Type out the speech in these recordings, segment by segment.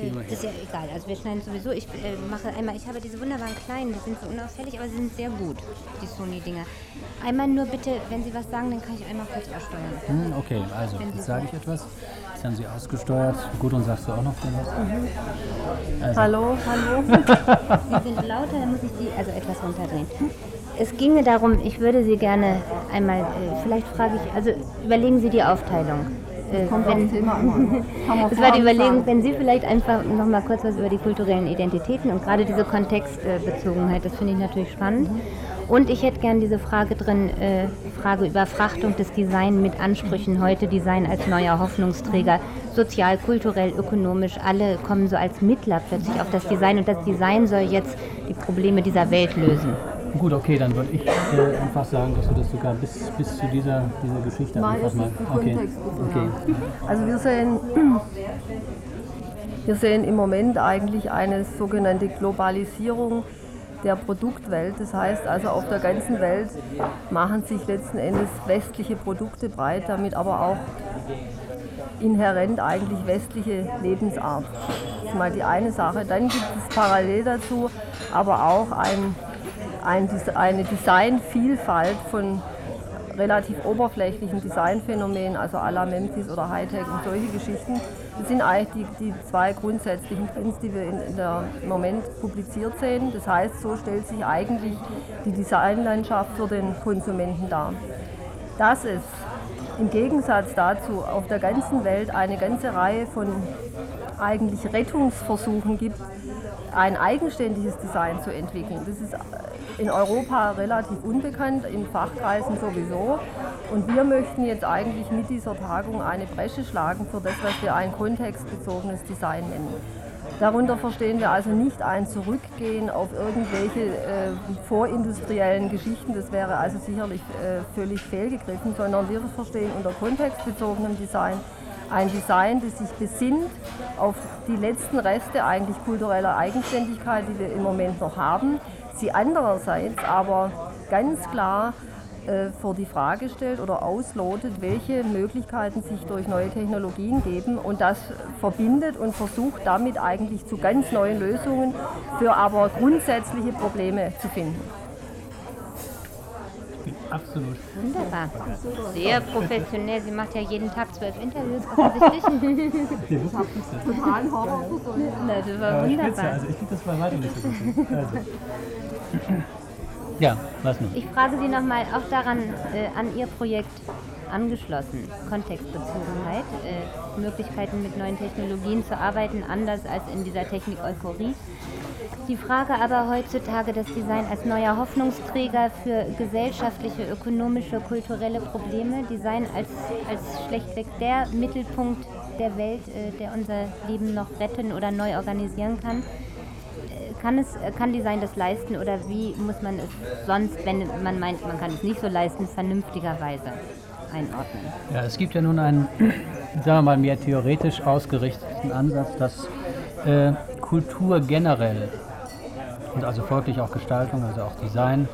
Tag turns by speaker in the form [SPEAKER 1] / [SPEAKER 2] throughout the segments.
[SPEAKER 1] Äh, das ist ja egal. Also wir schneiden sowieso. Ich äh, mache einmal, ich habe diese wunderbaren kleinen, die sind so unauffällig, aber sie sind sehr gut, die Sony-Dinger. Einmal nur bitte, wenn Sie was sagen, dann kann ich einmal kurz aussteuern.
[SPEAKER 2] Hm, okay, also jetzt sage ich etwas. Jetzt haben Sie ausgesteuert. Gut, und sagst du auch noch was? Mhm.
[SPEAKER 3] Also. Hallo, hallo.
[SPEAKER 1] Sie sind lauter, dann muss ich die also etwas runterdrehen. Es ginge darum, ich würde Sie gerne einmal, äh, vielleicht frage ich, also überlegen Sie die Aufteilung.
[SPEAKER 3] Äh, Kommt wenn, Thema
[SPEAKER 1] Es war die Überlegung, wenn Sie vielleicht einfach noch mal kurz was über die kulturellen Identitäten und gerade diese Kontextbezogenheit, das finde ich natürlich spannend. Und ich hätte gerne diese Frage drin, äh, Frage Überfrachtung des Design mit Ansprüchen. Heute, Design als neuer Hoffnungsträger, sozial, kulturell, ökonomisch, alle kommen so als Mittler plötzlich auf das Design. Und das Design soll jetzt die Probleme dieser Welt lösen.
[SPEAKER 2] Gut, okay, dann würde ich äh, einfach sagen, dass du das sogar bis, bis zu dieser, dieser Geschichte
[SPEAKER 3] mal
[SPEAKER 2] einfach mal.
[SPEAKER 3] Okay. okay. Also wir sehen, wir sehen im Moment eigentlich eine sogenannte Globalisierung der Produktwelt. Das heißt also, auf der ganzen Welt machen sich letzten Endes westliche Produkte breit, damit aber auch inhärent eigentlich westliche Lebensart. Das ist mal die eine Sache. Dann gibt es parallel dazu aber auch ein, eine Designvielfalt von relativ oberflächlichen Designphänomenen, also à la Memphis oder Hightech und solche Geschichten. Das sind eigentlich die, die zwei grundsätzlichen Trends, die wir in, in der, im Moment publiziert sehen. Das heißt, so stellt sich eigentlich die Designlandschaft für den Konsumenten dar. Dass es im Gegensatz dazu auf der ganzen Welt eine ganze Reihe von eigentlich Rettungsversuchen gibt, ein eigenständiges Design zu entwickeln. Das ist in Europa relativ unbekannt, in Fachkreisen sowieso. Und wir möchten jetzt eigentlich mit dieser Tagung eine Bresche schlagen für das, was wir ein kontextbezogenes Design nennen. Darunter verstehen wir also nicht ein Zurückgehen auf irgendwelche äh, vorindustriellen Geschichten, das wäre also sicherlich äh, völlig fehlgegriffen, sondern wir verstehen unter kontextbezogenem Design ein Design, das sich besinnt auf die letzten Reste eigentlich kultureller Eigenständigkeit, die wir im Moment noch haben, sie andererseits aber ganz klar äh, vor die Frage stellt oder auslotet, welche Möglichkeiten sich durch neue Technologien geben und das verbindet und versucht damit eigentlich zu ganz neuen Lösungen für aber grundsätzliche Probleme zu finden.
[SPEAKER 2] Absolut.
[SPEAKER 1] Wunderbar. Sehr professionell. Sie macht ja jeden Tag zwölf Interviews offensichtlich.
[SPEAKER 3] Total Horror.
[SPEAKER 1] Na, das war wunderbar.
[SPEAKER 2] Also ich finde das bei weitem nicht so gut. Also. Ja, was nun?
[SPEAKER 1] Ich frage Sie nochmal auch daran, äh, an Ihr Projekt angeschlossen, Kontextbezogenheit, äh, Möglichkeiten mit neuen Technologien zu arbeiten, anders als in dieser Technik-Euphorie. Die Frage aber heutzutage, das Design als neuer Hoffnungsträger für gesellschaftliche, ökonomische, kulturelle Probleme, Design als, als schlechtweg der Mittelpunkt der Welt, äh, der unser Leben noch retten oder neu organisieren kann. Äh, kann, es, kann Design das leisten oder wie muss man es sonst, wenn man meint, man kann es nicht so leisten, vernünftigerweise einordnen?
[SPEAKER 2] Ja, es gibt ja nun einen, sagen wir mal, mehr theoretisch ausgerichteten Ansatz, dass äh, Kultur generell und also folglich auch Gestaltung, also auch Design,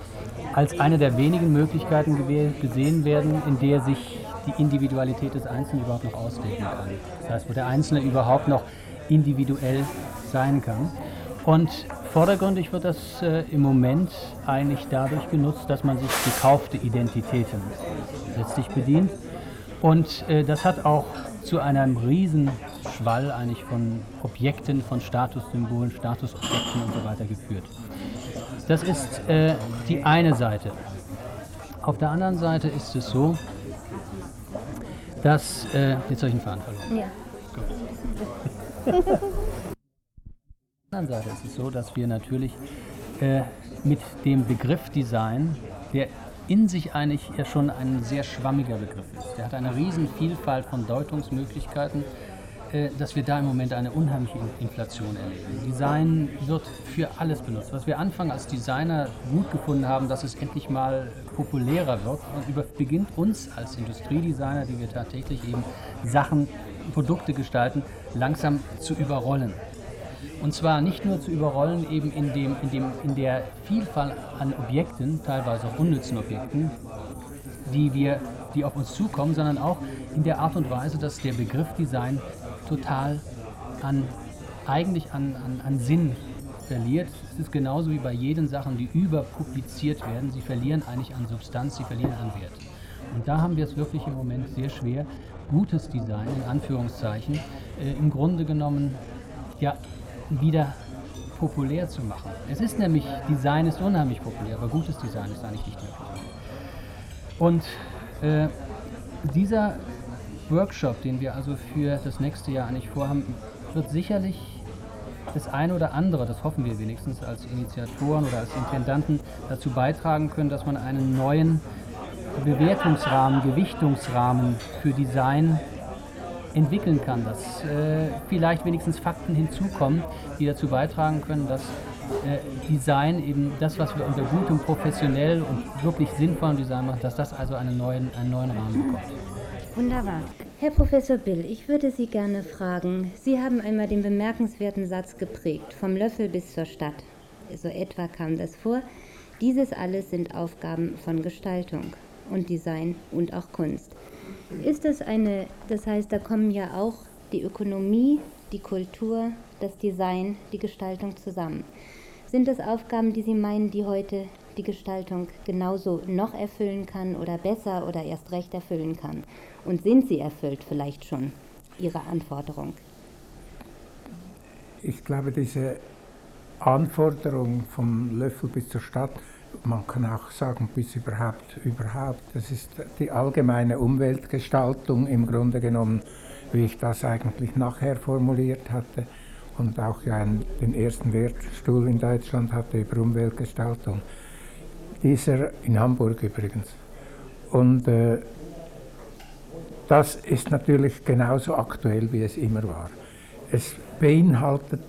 [SPEAKER 2] als eine der wenigen Möglichkeiten gesehen werden, in der sich die Individualität des Einzelnen überhaupt noch ausleben kann. Das heißt, wo der Einzelne überhaupt noch individuell sein kann. Und vordergründig wird das äh, im Moment eigentlich dadurch genutzt, dass man sich gekaufte Identitäten letztlich bedient. Und äh, das hat auch zu einem Riesenschwall eigentlich von Objekten, von Statussymbolen, Statusobjekten und so weiter geführt. Das ist äh, die eine Seite. Auf der anderen Seite ist es so, dass. Äh, jetzt habe ich einen Faden verloren. Ja. Auf der anderen Seite ist es so, dass wir natürlich äh, mit dem Begriff Design, der in sich eigentlich ja schon ein sehr schwammiger Begriff ist. Der hat eine riesen Vielfalt von Deutungsmöglichkeiten, äh, dass wir da im Moment eine unheimliche Inflation erleben. Design wird für alles benutzt. Was wir anfangen als Designer gut gefunden haben, dass es endlich mal populärer wird und beginnt uns als Industriedesigner, die wir tagtäglich eben Sachen, Produkte gestalten, langsam zu überrollen. Und zwar nicht nur zu überrollen eben in, dem, in, dem, in der Vielfalt an Objekten, teilweise auch unnützen Objekten, die, wir, die auf uns zukommen, sondern auch in der Art und Weise, dass der Begriff Design total an eigentlich an, an, an Sinn verliert. Es ist genauso wie bei jeden Sachen, die überpubliziert werden. Sie verlieren eigentlich an Substanz, sie verlieren an Wert. Und da haben wir es wirklich im Moment sehr schwer, gutes Design in Anführungszeichen äh, im Grunde genommen ja wieder populär zu machen. Es ist nämlich, Design ist unheimlich populär, aber gutes Design ist eigentlich nicht möglich. Und äh, dieser Workshop, den wir also für das nächste Jahr eigentlich vorhaben, wird sicherlich das eine oder andere, das hoffen wir wenigstens als Initiatoren oder als Intendanten, dazu beitragen können, dass man einen neuen Bewertungsrahmen, Gewichtungsrahmen für Design entwickeln kann, dass äh, vielleicht wenigstens Fakten hinzukommen, die dazu beitragen können, dass äh, Design eben das, was wir unter gutem, professionell und wirklich sinnvollem Design machen, dass das also einen neuen, einen neuen Rahmen bekommt.
[SPEAKER 1] Wunderbar. Herr Professor Bill, ich würde Sie gerne fragen, Sie haben einmal den bemerkenswerten Satz geprägt, vom Löffel bis zur Stadt. So etwa kam das vor. Dieses alles sind Aufgaben von Gestaltung und Design und auch Kunst. Ist das eine, das heißt, da kommen ja auch die Ökonomie, die Kultur, das Design, die Gestaltung zusammen. Sind das Aufgaben, die Sie meinen, die heute die Gestaltung genauso noch erfüllen kann oder besser oder erst recht erfüllen kann? Und sind sie erfüllt vielleicht schon, Ihre Anforderung?
[SPEAKER 4] Ich glaube, diese Anforderung vom Löffel bis zur Stadt man kann auch sagen, bis überhaupt, überhaupt. Das ist die allgemeine Umweltgestaltung im Grunde genommen, wie ich das eigentlich nachher formuliert hatte und auch ja den ersten Wertstuhl in Deutschland hatte über Umweltgestaltung. Dieser in Hamburg übrigens. Und äh, das ist natürlich genauso aktuell, wie es immer war. Es beinhaltet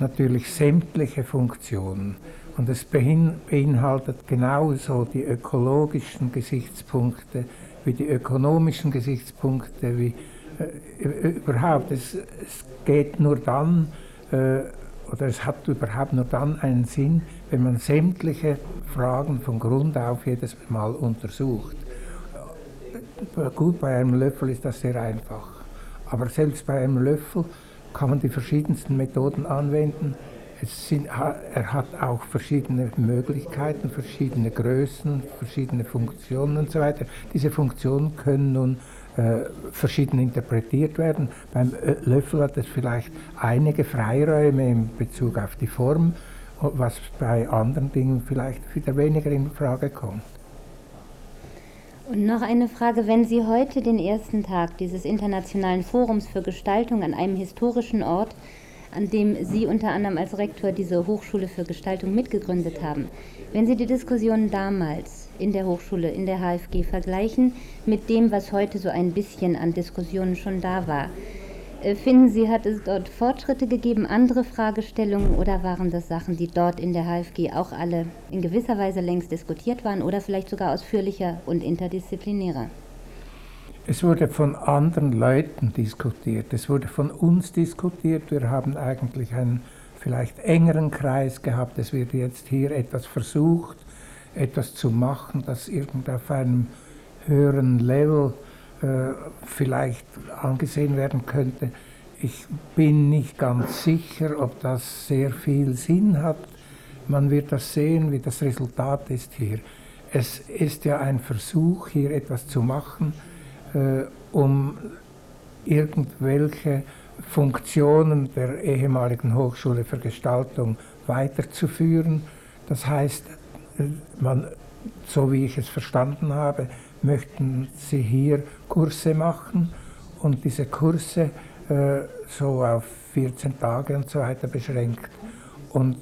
[SPEAKER 4] natürlich sämtliche Funktionen. Und es beinhaltet genauso die ökologischen Gesichtspunkte wie die ökonomischen Gesichtspunkte, wie äh, überhaupt. Es, es, geht nur dann, äh, oder es hat überhaupt nur dann einen Sinn, wenn man sämtliche Fragen von Grund auf jedes Mal untersucht. Äh, gut, bei einem Löffel ist das sehr einfach. Aber selbst bei einem Löffel kann man die verschiedensten Methoden anwenden sind, er hat auch verschiedene Möglichkeiten, verschiedene Größen, verschiedene Funktionen und so weiter. Diese Funktionen können nun äh, verschieden interpretiert werden. Beim Löffel hat es vielleicht einige Freiräume in Bezug auf die Form, was bei anderen Dingen vielleicht wieder weniger in Frage kommt.
[SPEAKER 1] Und noch eine Frage, wenn Sie heute den ersten Tag dieses internationalen Forums für Gestaltung an einem historischen Ort an dem Sie unter anderem als Rektor diese Hochschule für Gestaltung mitgegründet haben. Wenn Sie die Diskussionen damals in der Hochschule, in der HFG vergleichen mit dem, was heute so ein bisschen an Diskussionen schon da war, äh, finden Sie, hat es dort Fortschritte gegeben, andere Fragestellungen oder waren das Sachen, die dort in der HFG auch alle in gewisser Weise längst diskutiert waren oder vielleicht sogar ausführlicher und interdisziplinärer?
[SPEAKER 4] Es wurde von anderen Leuten diskutiert, es wurde von uns diskutiert. Wir haben eigentlich einen vielleicht engeren Kreis gehabt. Es wird jetzt hier etwas versucht, etwas zu machen, das irgendwie auf einem höheren Level äh, vielleicht angesehen werden könnte. Ich bin nicht ganz sicher, ob das sehr viel Sinn hat. Man wird das sehen, wie das Resultat ist hier. Es ist ja ein Versuch, hier etwas zu machen um irgendwelche Funktionen der ehemaligen Hochschule für Gestaltung weiterzuführen. Das heißt, äh, man, so wie ich es verstanden habe, möchten Sie hier Kurse machen und diese Kurse äh, so auf 14 Tage und so weiter beschränkt. Und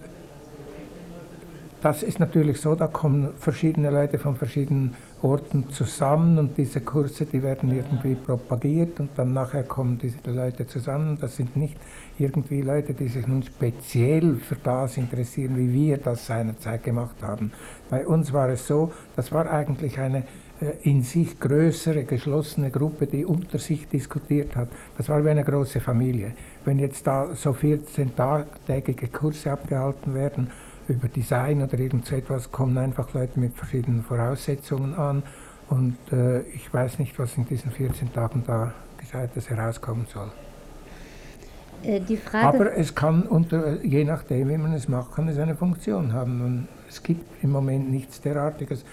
[SPEAKER 4] das ist natürlich so, da kommen verschiedene Leute von verschiedenen Orten zusammen und diese Kurse, die werden irgendwie propagiert und dann nachher kommen diese Leute zusammen. Das sind nicht irgendwie Leute, die sich nun speziell für das interessieren, wie wir das seinerzeit gemacht haben. Bei uns war es so, das war eigentlich eine äh, in sich größere, geschlossene Gruppe, die unter sich diskutiert hat. Das war wie eine große Familie. Wenn jetzt da so 14-tägige Kurse abgehalten werden, über Design oder irgend so etwas kommen einfach Leute mit verschiedenen Voraussetzungen an. Und äh, ich weiß nicht, was in diesen 14 Tagen da Gescheites herauskommen soll. Äh, Aber es kann, unter, je nachdem, wie man es macht, kann es eine Funktion haben. Und es gibt im Moment nichts derartiges.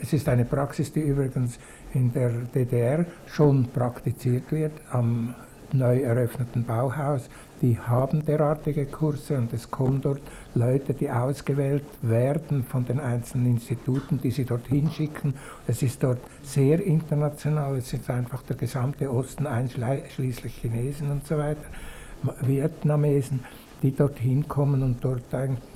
[SPEAKER 4] Es ist eine Praxis, die übrigens in der DDR schon praktiziert wird, am neu eröffneten Bauhaus. Die haben derartige Kurse und es kommen dort Leute, die ausgewählt werden von den einzelnen Instituten, die sie dorthin schicken. Es ist dort sehr international, es ist einfach der gesamte Osten, einschließlich Chinesen und so weiter, Vietnamesen, die dorthin kommen und dort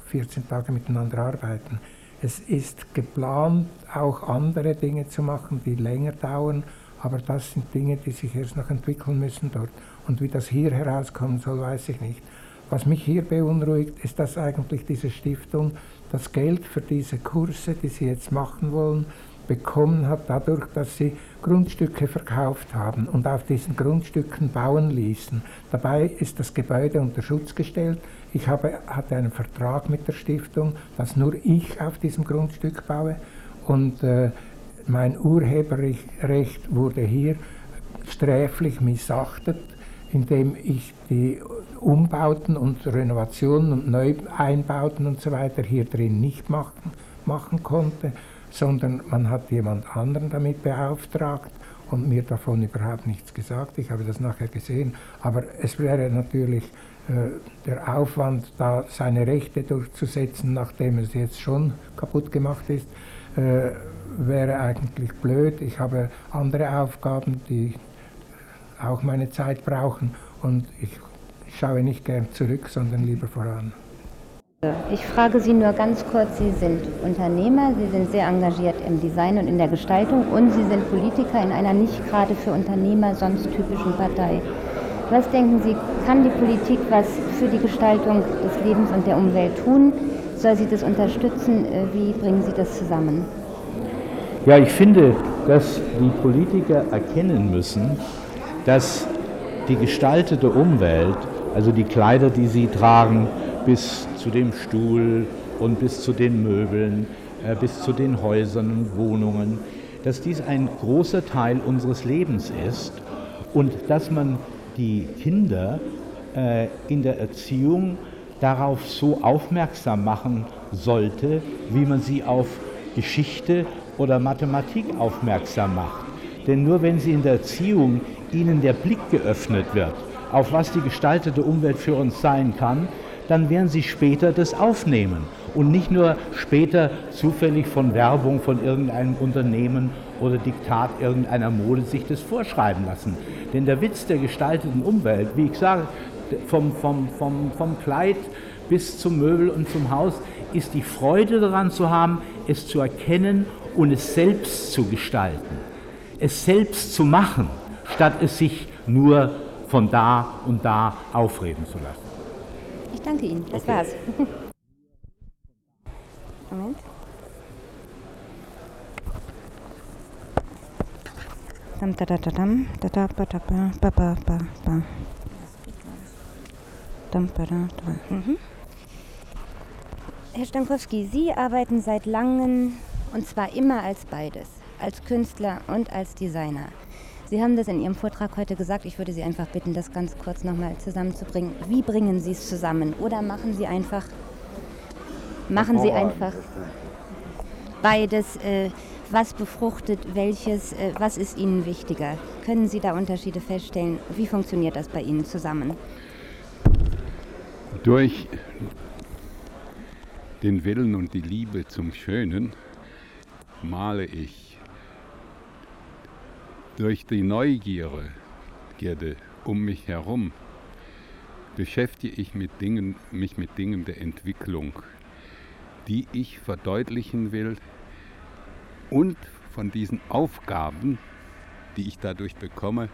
[SPEAKER 4] 14 Tage miteinander arbeiten. Es ist geplant, auch andere Dinge zu machen, die länger dauern, aber das sind Dinge, die sich erst noch entwickeln müssen dort. Und wie das hier herauskommen soll, weiß ich nicht. Was mich hier beunruhigt, ist, dass eigentlich diese Stiftung das Geld für diese Kurse, die sie jetzt machen wollen, bekommen hat, dadurch, dass sie Grundstücke verkauft haben und auf diesen Grundstücken bauen ließen. Dabei ist das Gebäude unter Schutz gestellt. Ich habe, hatte einen Vertrag mit der Stiftung, dass nur ich auf diesem Grundstück baue und äh, mein Urheberrecht wurde hier sträflich missachtet, indem ich die Umbauten und Renovationen und Neueinbauten und so weiter hier drin nicht machen, machen konnte sondern man hat jemand anderen damit beauftragt und mir davon überhaupt nichts gesagt. Ich habe das nachher gesehen, aber es wäre natürlich äh, der Aufwand, da seine Rechte durchzusetzen, nachdem es jetzt schon kaputt gemacht ist, äh, wäre eigentlich blöd. Ich habe andere Aufgaben, die auch meine Zeit brauchen und ich schaue nicht gern zurück, sondern lieber voran.
[SPEAKER 1] Ich frage Sie nur ganz kurz, Sie sind Unternehmer, Sie sind sehr engagiert im Design und in der Gestaltung und Sie sind Politiker in einer nicht gerade für Unternehmer sonst typischen Partei. Was denken Sie, kann die Politik was für die Gestaltung des Lebens und der Umwelt tun? Soll sie das unterstützen? Äh, wie bringen Sie das zusammen?
[SPEAKER 5] Ja, ich finde, dass die Politiker erkennen müssen, dass die gestaltete Umwelt, also die Kleider, die sie tragen, bis zu dem Stuhl und bis zu den Möbeln, äh, bis zu den Häusern und Wohnungen, dass dies ein großer Teil unseres Lebens ist und dass man die Kinder äh, in der Erziehung darauf so aufmerksam machen sollte, wie man sie auf Geschichte oder Mathematik aufmerksam macht. Denn nur wenn sie in der Erziehung ihnen der Blick geöffnet wird, auf was die gestaltete Umwelt für uns sein kann, dann werden sie später das aufnehmen und nicht nur später zufällig von Werbung von irgendeinem Unternehmen oder Diktat irgendeiner Mode sich das vorschreiben lassen. Denn der Witz der gestalteten Umwelt, wie ich sage, vom, vom, vom, vom Kleid bis zum Möbel und zum Haus, ist die Freude daran zu haben, es zu erkennen und es selbst zu gestalten. Es selbst zu machen, statt es sich nur von da und da aufreden zu lassen.
[SPEAKER 1] Ich danke Ihnen. Das okay. war's. Moment. Dam, da, da, da, dam, da, da, ba, da, ba, ba, ba, ba, ba. Dam, ba, da, da. Mhm. Herr Stankowski, Sie arbeiten seit langem und zwar immer als beides, als Künstler und als Designer. Sie haben das in Ihrem Vortrag heute gesagt. Ich würde Sie einfach bitten, das ganz kurz nochmal zusammenzubringen. Wie bringen Sie es zusammen? Oder machen Sie einfach, machen Sie einfach beides? Äh, was befruchtet welches? Äh, was ist Ihnen wichtiger? Können Sie da Unterschiede feststellen? Wie funktioniert das bei Ihnen zusammen?
[SPEAKER 6] Durch den Willen und die Liebe zum Schönen male ich durch die Neugierde um mich herum beschäftige ich mit Dingen, mich mit Dingen der Entwicklung, die ich verdeutlichen will und von diesen Aufgaben, die ich dadurch bekomme,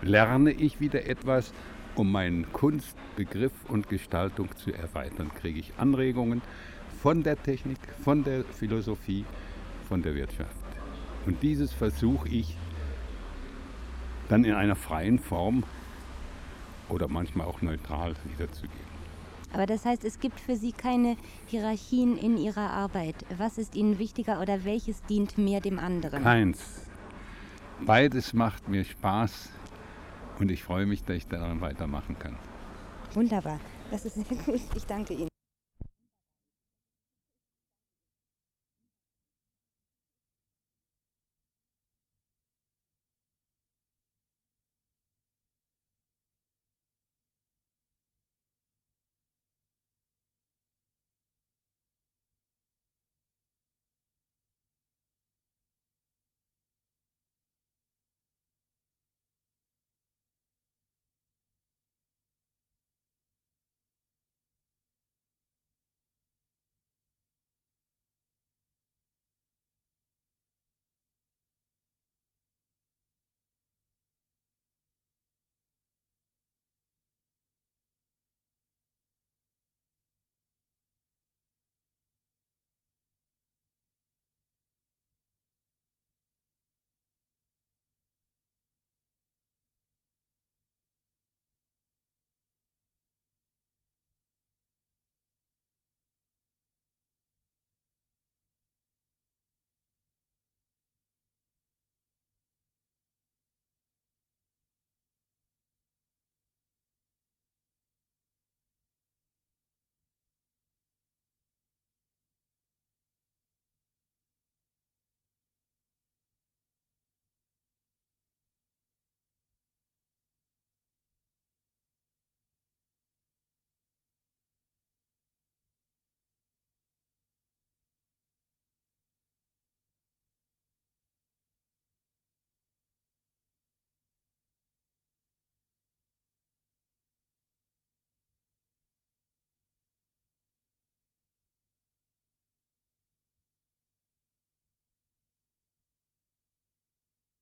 [SPEAKER 6] lerne ich wieder etwas, um meinen Kunstbegriff und Gestaltung zu erweitern. Kriege ich Anregungen von der Technik, von der Philosophie, von der Wirtschaft. Und dieses versuche ich dann in einer freien Form oder manchmal auch neutral wiederzugeben.
[SPEAKER 1] Aber das heißt, es gibt für Sie keine Hierarchien in Ihrer Arbeit. Was ist Ihnen wichtiger oder welches dient mehr dem anderen?
[SPEAKER 6] Keins. Beides macht mir Spaß und ich freue mich, dass ich daran weitermachen kann.
[SPEAKER 1] Wunderbar. Das ist sehr gut. Ich danke Ihnen.